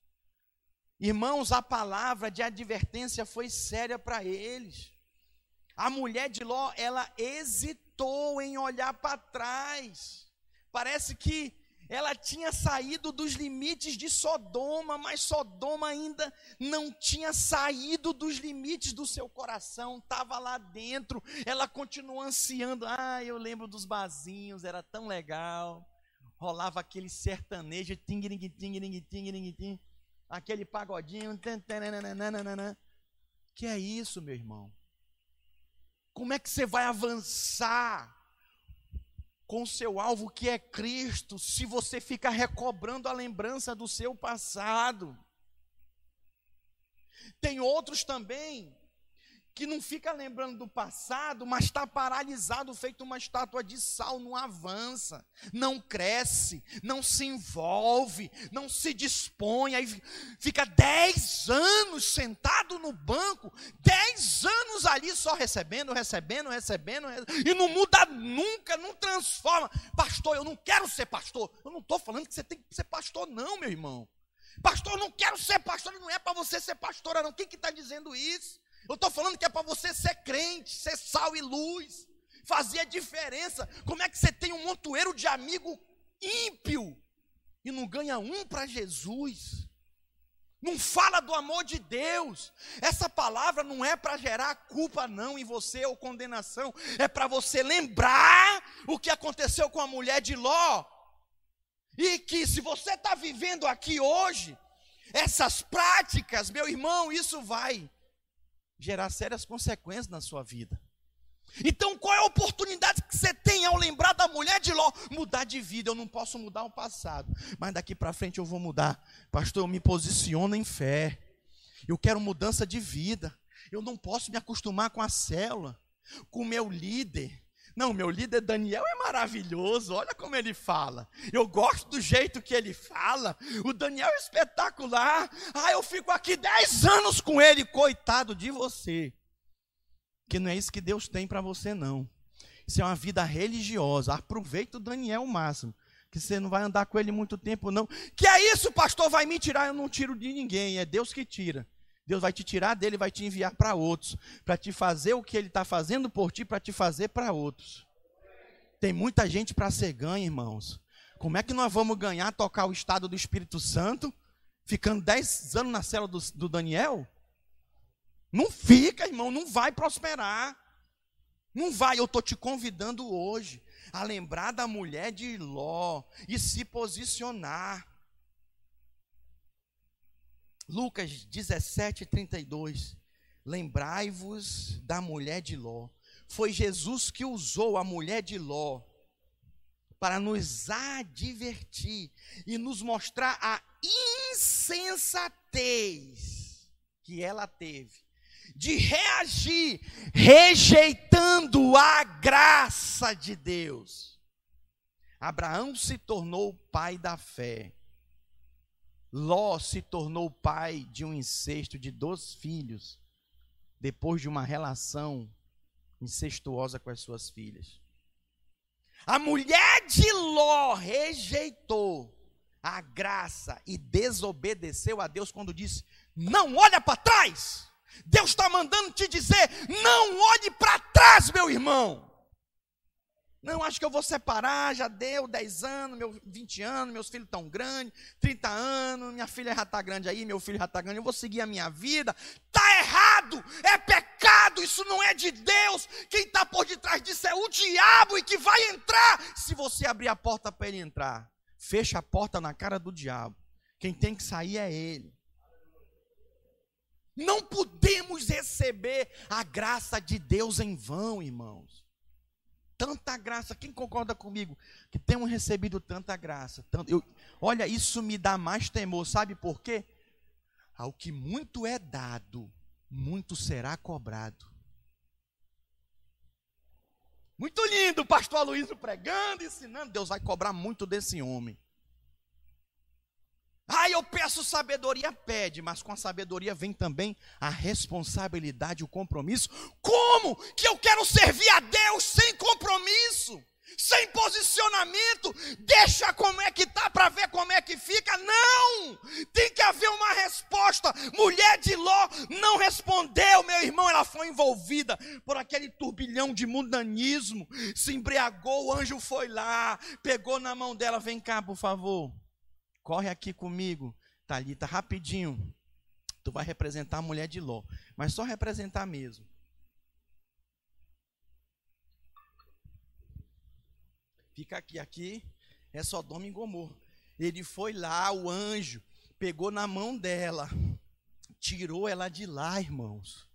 Irmãos, a palavra de advertência foi séria para eles. A mulher de Ló, ela hesitou em olhar para trás. Parece que Ela tinha saído dos limites de Sodoma, mas Sodoma ainda não tinha saído dos limites do seu coração, estava lá dentro. Ela continuou ansiando. Ah, eu lembro dos barzinhos, era tão legal. Rolava aquele sertanejo, ting, ting, ting, ting, ting, aquele pagodinho. Que é isso, meu irmão? Como é que você vai avançar com seu alvo que é Cristo, se você fica recobrando a lembrança do seu passado? Tem outros também que não fica lembrando do passado, mas está paralisado, feito uma estátua de sal, não avança, não cresce, não se envolve, não se dispõe, aí fica dez anos sentado no banco, dez anos ali só recebendo, recebendo, recebendo, e não muda nunca, não transforma. Pastor, eu não quero ser pastor. Eu não estou falando que você tem que ser pastor, não, meu irmão. Pastor, eu não quero ser pastor, não é para você ser pastora, não. Quem que está dizendo isso? Eu estou falando que é para você ser crente, ser sal e luz, fazer a diferença. Como é que você tem um montoeiro de amigo ímpio e não ganha um para Jesus? Não fala do amor de Deus. Essa palavra não é para gerar culpa, não, em você ou condenação. É para você lembrar o que aconteceu com a mulher de Ló. E que se você está vivendo aqui hoje, essas práticas, meu irmão, isso vai gerar sérias consequências na sua vida. Então, qual é a oportunidade que você tem ao lembrar da mulher de Ló? Mudar de vida. Eu não posso mudar o passado, mas daqui para frente eu vou mudar. Pastor, eu me posiciono em fé. Eu quero mudança de vida. Eu não posso me acostumar com a célula, com o meu líder, não, meu líder Daniel é maravilhoso, olha como ele fala. Eu gosto do jeito que ele fala. O Daniel é espetacular. Ah, eu fico aqui dez anos com ele, coitado de você. Que não é isso que Deus tem para você, não. Isso é uma vida religiosa. Aproveita o Daniel o máximo. Que você não vai andar com ele muito tempo, não. Que é isso, pastor? Vai me tirar? Eu não tiro de ninguém. É Deus que tira. Deus vai te tirar dele, vai te enviar para outros, para te fazer o que ele está fazendo por ti, para te fazer para outros. Tem muita gente para ser ganha, irmãos. Como é que nós vamos ganhar, tocar o estado do Espírito Santo, ficando 10 anos na cela do, do Daniel? Não fica, irmão, não vai prosperar. Não vai, eu estou te convidando hoje a lembrar da mulher de Ló e se posicionar. Lucas 17, 32. Lembrai-vos da mulher de Ló. Foi Jesus que usou a mulher de Ló para nos advertir e nos mostrar a insensatez que ela teve de reagir rejeitando a graça de Deus. Abraão se tornou pai da fé. Ló se tornou pai de um incesto de dois filhos, depois de uma relação incestuosa com as suas filhas. A mulher de Ló rejeitou a graça e desobedeceu a Deus quando disse: Não olha para trás. Deus está mandando te dizer: Não olhe para trás, meu irmão. Não, acho que eu vou separar, já deu 10 anos, meu, 20 anos, meus filhos estão grandes, 30 anos, minha filha já está grande aí, meu filho já está grande, eu vou seguir a minha vida. Está errado, é pecado, isso não é de Deus. Quem está por detrás disso é o diabo e que vai entrar se você abrir a porta para ele entrar. Fecha a porta na cara do diabo. Quem tem que sair é ele. Não podemos receber a graça de Deus em vão, irmãos tanta graça. Quem concorda comigo que temos recebido tanta graça? Tanto, eu, olha, isso me dá mais temor, sabe por quê? Ao que muito é dado, muito será cobrado. Muito lindo pastor Aloysio pregando, ensinando. Deus vai cobrar muito desse homem. Ah, eu peço sabedoria, pede, mas com a sabedoria vem também a responsabilidade, o compromisso. Como que eu quero servir a Deus sem compromisso? sem posicionamento, deixa como é que tá para ver como é que fica. Não! Tem que haver uma resposta. Mulher de Ló não respondeu, meu irmão, ela foi envolvida por aquele turbilhão de mundanismo, se embriagou, o anjo foi lá, pegou na mão dela, vem cá, por favor. Corre aqui comigo, Talita, rapidinho. Tu vai representar a mulher de Ló, mas só representar mesmo. Fica aqui, aqui é Sodoma e Gomorra. Ele foi lá, o anjo, pegou na mão dela, tirou ela de lá, irmãos.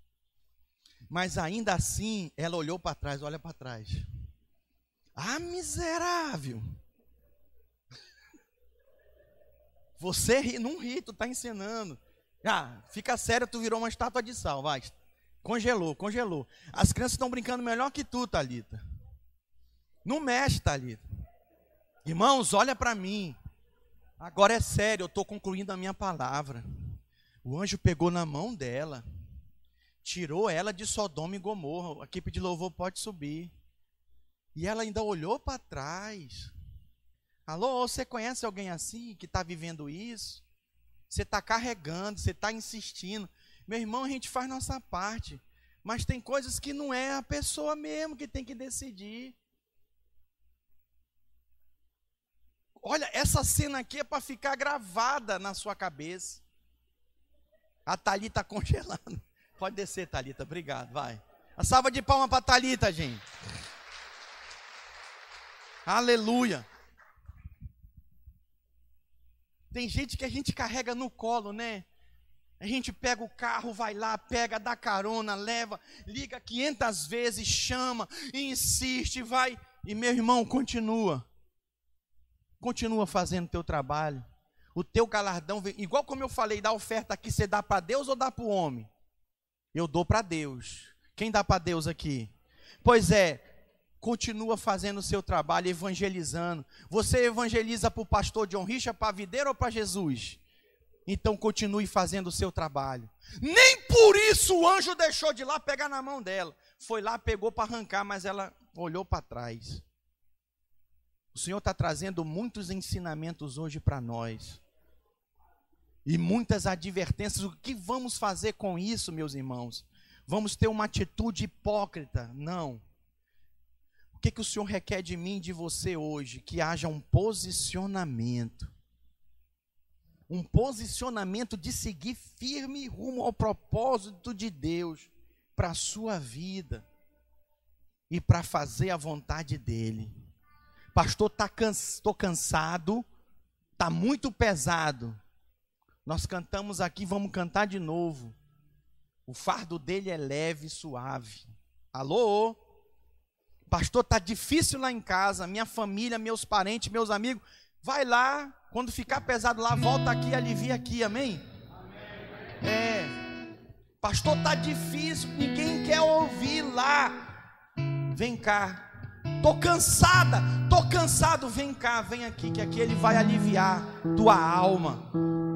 Mas ainda assim, ela olhou para trás, olha para trás. Ah, miserável! Você não ri, tu está ensinando. Ah, fica sério, tu virou uma estátua de sal, vai. Congelou, congelou. As crianças estão brincando melhor que tu, Talita. Não mexe, Thalita. Irmãos, olha para mim. Agora é sério, eu estou concluindo a minha palavra. O anjo pegou na mão dela, tirou ela de Sodoma e Gomorra. A equipe de louvor pode subir. E ela ainda olhou para trás. Alô, você conhece alguém assim que está vivendo isso? Você está carregando, você está insistindo. Meu irmão, a gente faz nossa parte. Mas tem coisas que não é a pessoa mesmo que tem que decidir. Olha, essa cena aqui é para ficar gravada na sua cabeça. A Thalita congelando. Pode descer, Thalita, obrigado, vai. A salva de palmas para Thalita, gente. Aleluia. Tem gente que a gente carrega no colo, né? A gente pega o carro, vai lá, pega, dá carona, leva, liga 500 vezes, chama, insiste, vai. E meu irmão continua. Continua fazendo teu trabalho. O teu galardão vem, igual como eu falei da oferta aqui, você dá para Deus ou dá para o homem? Eu dou para Deus. Quem dá para Deus aqui? Pois é, continua fazendo o seu trabalho, evangelizando. Você evangeliza para o pastor John Richard, para a videira ou para Jesus? Então continue fazendo o seu trabalho. Nem por isso o anjo deixou de lá pegar na mão dela. Foi lá, pegou para arrancar, mas ela olhou para trás. O Senhor está trazendo muitos ensinamentos hoje para nós. E muitas advertências. O que vamos fazer com isso, meus irmãos? Vamos ter uma atitude hipócrita? Não. O que, que o Senhor requer de mim, de você hoje? Que haja um posicionamento. Um posicionamento de seguir firme rumo ao propósito de Deus para a sua vida e para fazer a vontade dEle. Pastor, tá estou cansado, está muito pesado. Nós cantamos aqui, vamos cantar de novo. O fardo dele é leve e suave. Alô? Pastor, tá difícil lá em casa, minha família, meus parentes, meus amigos. Vai lá, quando ficar pesado lá, volta aqui, alivia aqui, amém? É. Pastor, tá difícil, ninguém quer ouvir lá. Vem cá, Tô cansada, tô cansado. Vem cá, vem aqui, que aqui ele vai aliviar tua alma,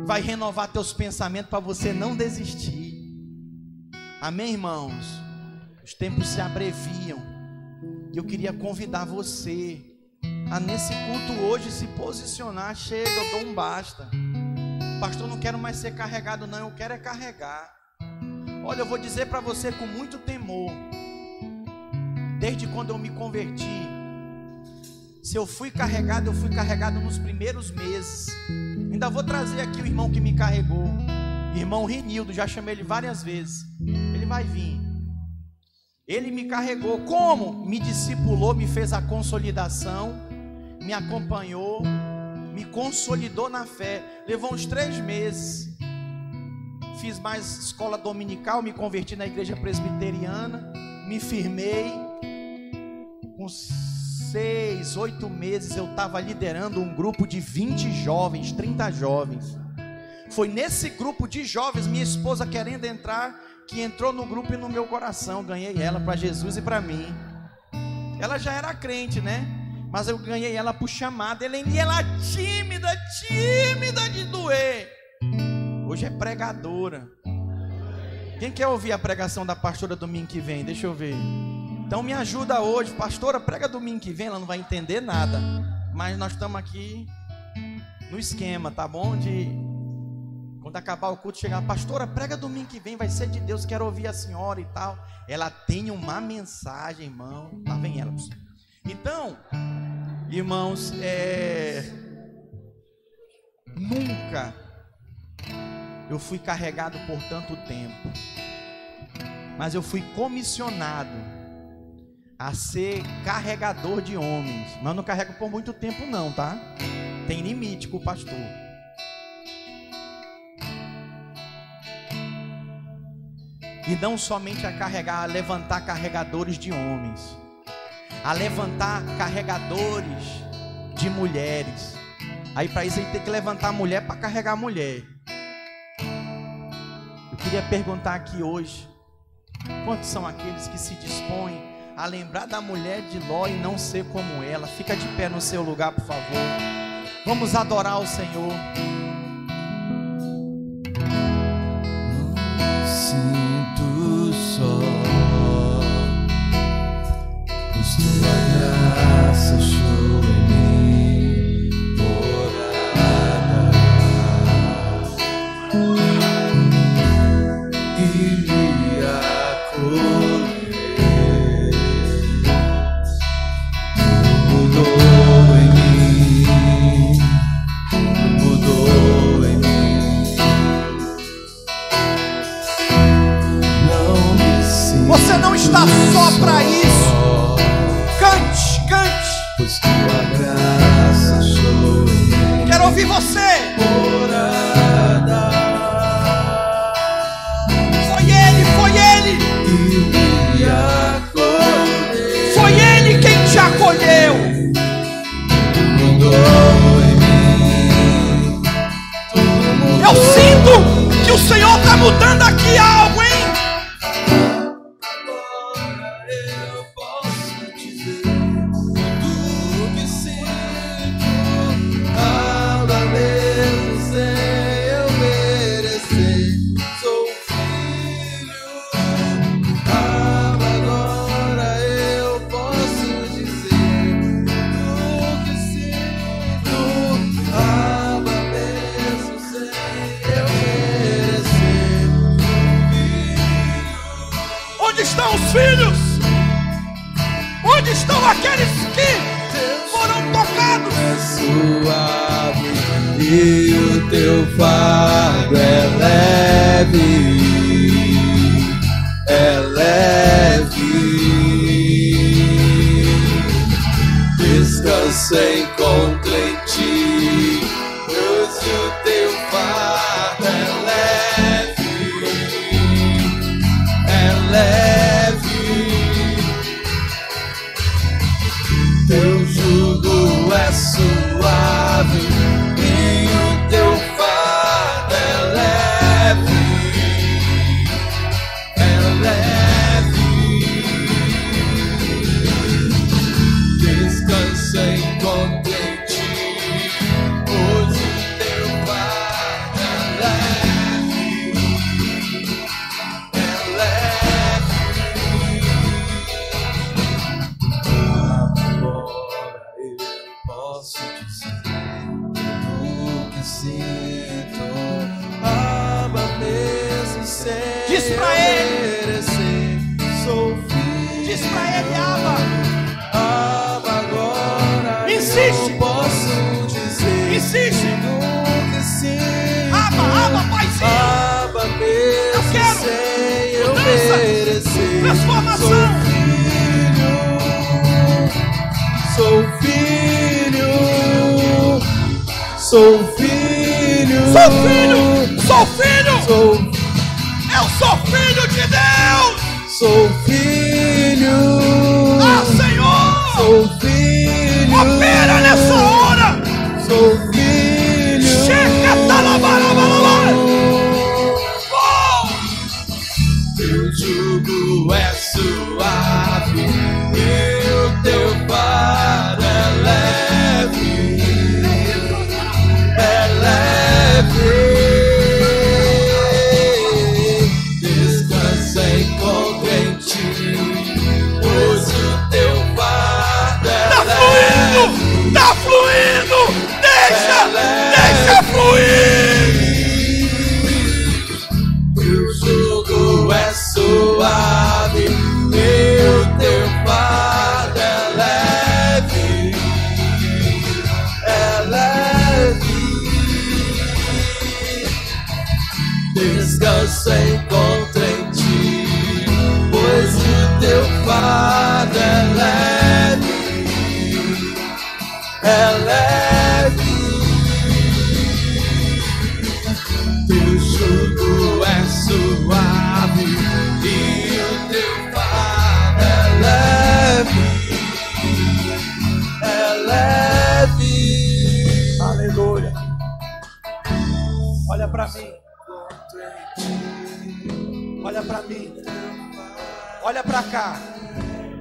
vai renovar teus pensamentos para você não desistir. Amém, irmãos? Os tempos se abreviam. E eu queria convidar você a nesse culto hoje se posicionar. Chega, eu dou um basta. Pastor, não quero mais ser carregado, não. Eu quero é carregar. Olha, eu vou dizer para você com muito temor desde quando eu me converti. Se eu fui carregado, eu fui carregado nos primeiros meses. Ainda vou trazer aqui o irmão que me carregou. Irmão Renildo, já chamei ele várias vezes. Ele vai vir. Ele me carregou. Como? Me discipulou, me fez a consolidação, me acompanhou, me consolidou na fé. Levou uns três meses. Fiz mais escola dominical, me converti na igreja presbiteriana, me firmei com seis, oito meses, eu estava liderando um grupo de 20 jovens, 30 jovens. Foi nesse grupo de jovens, minha esposa querendo entrar, que entrou no grupo e no meu coração. Ganhei ela para Jesus e para mim. Ela já era crente, né? Mas eu ganhei ela por chamada. E ela tímida, tímida de doer. Hoje é pregadora. Quem quer ouvir a pregação da pastora domingo que vem? Deixa eu ver. Então me ajuda hoje, pastora, prega domingo que vem, ela não vai entender nada. Mas nós estamos aqui no esquema, tá bom? De quando acabar o culto, chegar, pastora, prega domingo que vem, vai ser de Deus, quero ouvir a senhora e tal. Ela tem uma mensagem, irmão. Lá vem ela. Então, irmãos, é... nunca eu fui carregado por tanto tempo, mas eu fui comissionado a ser carregador de homens. Mas não carrego por muito tempo, não, tá? Tem limite com o pastor. E não somente a carregar, a levantar carregadores de homens, a levantar carregadores de mulheres. Aí para isso a gente tem que levantar a mulher para carregar a mulher. Eu queria perguntar aqui hoje: quantos são aqueles que se dispõem a lembrar da mulher de Ló e não ser como ela? Fica de pé no seu lugar, por favor. Vamos adorar o Senhor. ouvir você. Morada. Foi ele, foi ele. Que me acolheu. Foi ele quem te acolheu. Eu sinto que o Senhor está mudando transformação. Sou filho, sou filho, sou filho, sou filho, sou filho, sou, eu sou filho de Deus. Sou filho. Fardo é leve, é leve. Teu jugo é suave e o teu fardo é leve, é leve. Aleluia. Olha para mim. Olha para mim. Olha para cá.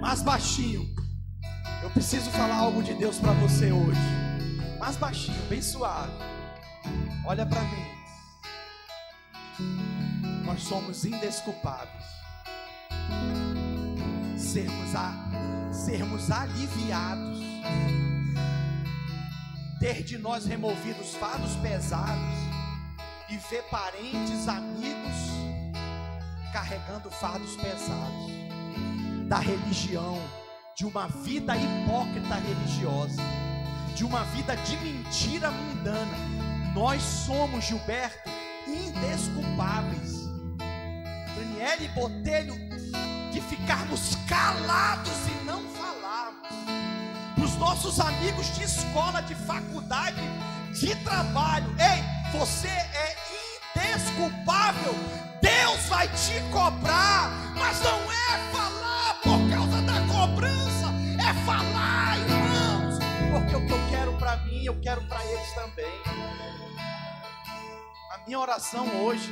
Mais baixinho. Eu preciso falar algo de Deus para você hoje. Mais baixinho, bem suave. Olha para mim. Nós somos indesculpáveis. Sermos, a, sermos aliviados. Ter de nós removidos fardos pesados e ver parentes, amigos carregando fardos pesados da religião, de uma vida hipócrita religiosa, de uma vida de mentira mundana. Nós somos, Gilberto, indesculpáveis. Daniele Botelho, de ficarmos calados e não falarmos. Os nossos amigos de escola, de faculdade, de trabalho. Ei, você é indesculpável. Deus vai te cobrar, mas não é falar falar, irmãos, porque o que eu quero para mim, eu quero para eles também. A minha oração hoje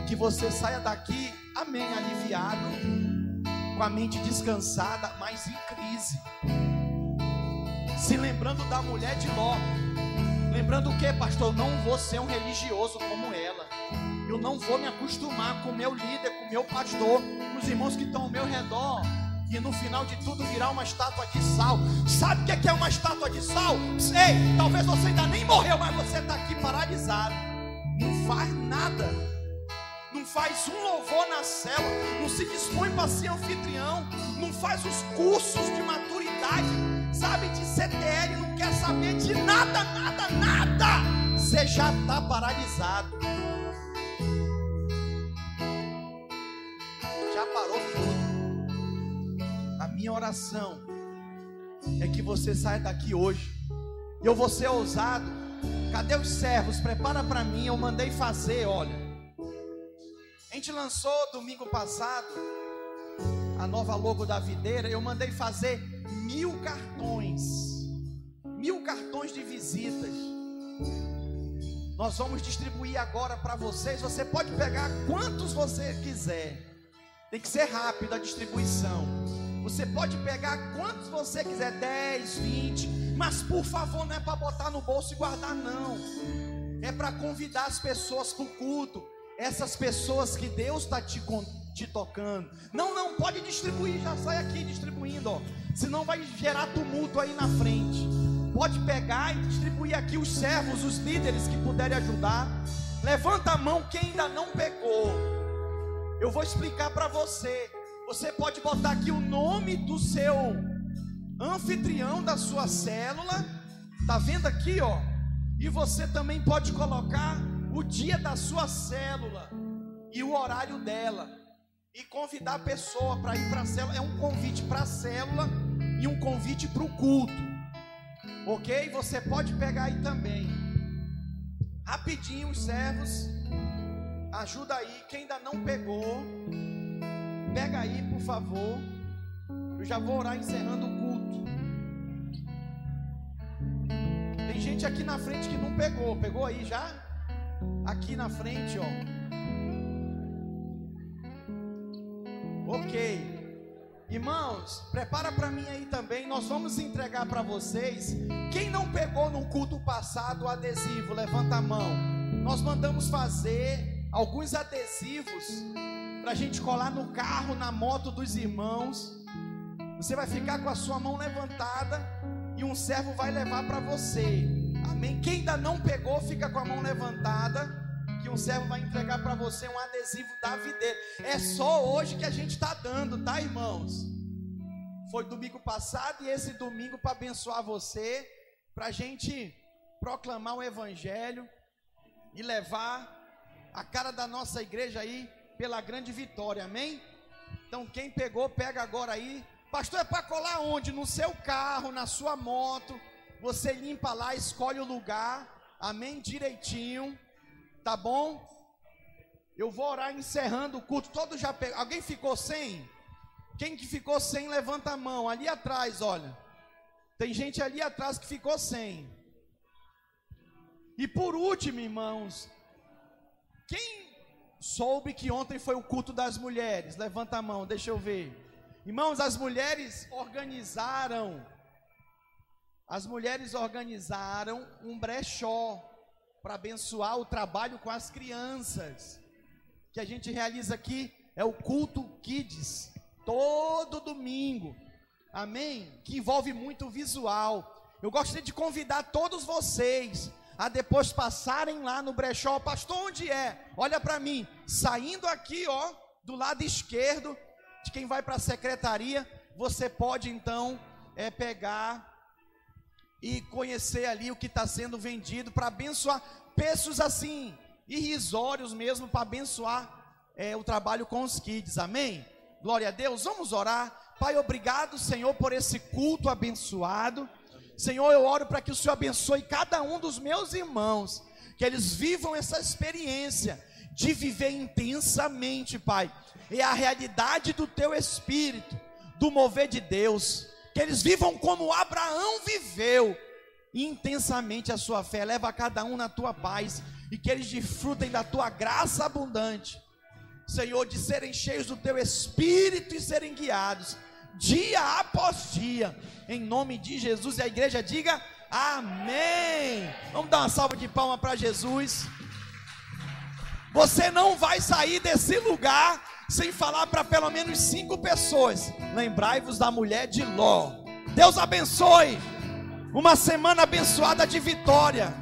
é que você saia daqui, amém, aliviado, com a mente descansada, mas em crise. Se lembrando da mulher de Ló, Lembrando o que, pastor? Eu não vou ser um religioso como ela. Eu não vou me acostumar com o meu líder, com o meu pastor, com os irmãos que estão ao meu redor. E no final de tudo virar uma estátua de sal. Sabe o que é uma estátua de sal? Ei, talvez você ainda nem morreu, mas você está aqui paralisado. Não faz nada. Não faz um louvor na cela. Não se dispõe para ser anfitrião. Não faz os cursos de maturidade. Sabe de CTL. Não quer saber de nada, nada, nada. Você já está paralisado. Já parou minha oração é que você saia daqui hoje. Eu vou ser ousado. Cadê os servos? Prepara para mim. Eu mandei fazer, olha. A gente lançou domingo passado a nova logo da videira. Eu mandei fazer mil cartões, mil cartões de visitas. Nós vamos distribuir agora para vocês. Você pode pegar quantos você quiser. Tem que ser rápido a distribuição. Você pode pegar quantos você quiser, 10, 20, mas por favor, não é para botar no bolso e guardar, não. É para convidar as pessoas para o culto. Essas pessoas que Deus está te, te tocando. Não, não, pode distribuir, já sai aqui distribuindo, ó. Senão vai gerar tumulto aí na frente. Pode pegar e distribuir aqui os servos, os líderes que puderem ajudar. Levanta a mão quem ainda não pegou. Eu vou explicar para você. Você pode botar aqui o nome do seu anfitrião da sua célula. Tá vendo aqui, ó? E você também pode colocar o dia da sua célula e o horário dela. E convidar a pessoa para ir para a célula. É um convite para a célula e um convite para o culto. Ok? Você pode pegar aí também. Rapidinho, os servos. Ajuda aí. Quem ainda não pegou, pega aí, por favor. Eu já vou orar encerrando o culto. Tem gente aqui na frente que não pegou. Pegou aí já? Aqui na frente, ó. Ok. Irmãos, prepara para mim aí também. Nós vamos entregar para vocês. Quem não pegou no culto passado o adesivo, levanta a mão. Nós mandamos fazer alguns adesivos para a gente colar no carro, na moto dos irmãos. Você vai ficar com a sua mão levantada e um servo vai levar para você. Amém. Quem ainda não pegou, fica com a mão levantada que um servo vai entregar para você um adesivo da videira. É só hoje que a gente está dando, tá, irmãos? Foi domingo passado e esse domingo para abençoar você, para a gente proclamar o Evangelho e levar a cara da nossa igreja aí pela grande vitória, amém? Então quem pegou, pega agora aí. Pastor, é para colar onde? No seu carro, na sua moto. Você limpa lá, escolhe o lugar. Amém? Direitinho. Tá bom? Eu vou orar encerrando o culto. Todos já pegou. Alguém ficou sem? Quem que ficou sem, levanta a mão. Ali atrás, olha. Tem gente ali atrás que ficou sem. E por último, irmãos, quem soube que ontem foi o culto das mulheres? Levanta a mão, deixa eu ver. Irmãos, as mulheres organizaram as mulheres organizaram um brechó para abençoar o trabalho com as crianças. Que a gente realiza aqui é o culto Kids, todo domingo. Amém? Que envolve muito visual. Eu gostaria de convidar todos vocês a depois passarem lá no brechó. Pastor, onde é? Olha para mim, saindo aqui, ó, do lado esquerdo de quem vai para a secretaria, você pode então é, pegar e conhecer ali o que está sendo vendido para abençoar preços assim irrisórios mesmo para abençoar é, o trabalho com os kids. Amém? Glória a Deus. Vamos orar. Pai, obrigado, Senhor, por esse culto abençoado. Senhor, eu oro para que o Senhor abençoe cada um dos meus irmãos, que eles vivam essa experiência de viver intensamente, Pai, é a realidade do teu espírito, do mover de Deus, que eles vivam como Abraão viveu, intensamente a sua fé, leva cada um na tua paz e que eles desfrutem da tua graça abundante, Senhor, de serem cheios do teu espírito e serem guiados dia após dia, em nome de Jesus. E a igreja diga amém. Vamos dar uma salva de palmas para Jesus. Você não vai sair desse lugar sem falar para pelo menos cinco pessoas. Lembrai-vos da mulher de Ló. Deus abençoe. Uma semana abençoada de vitória.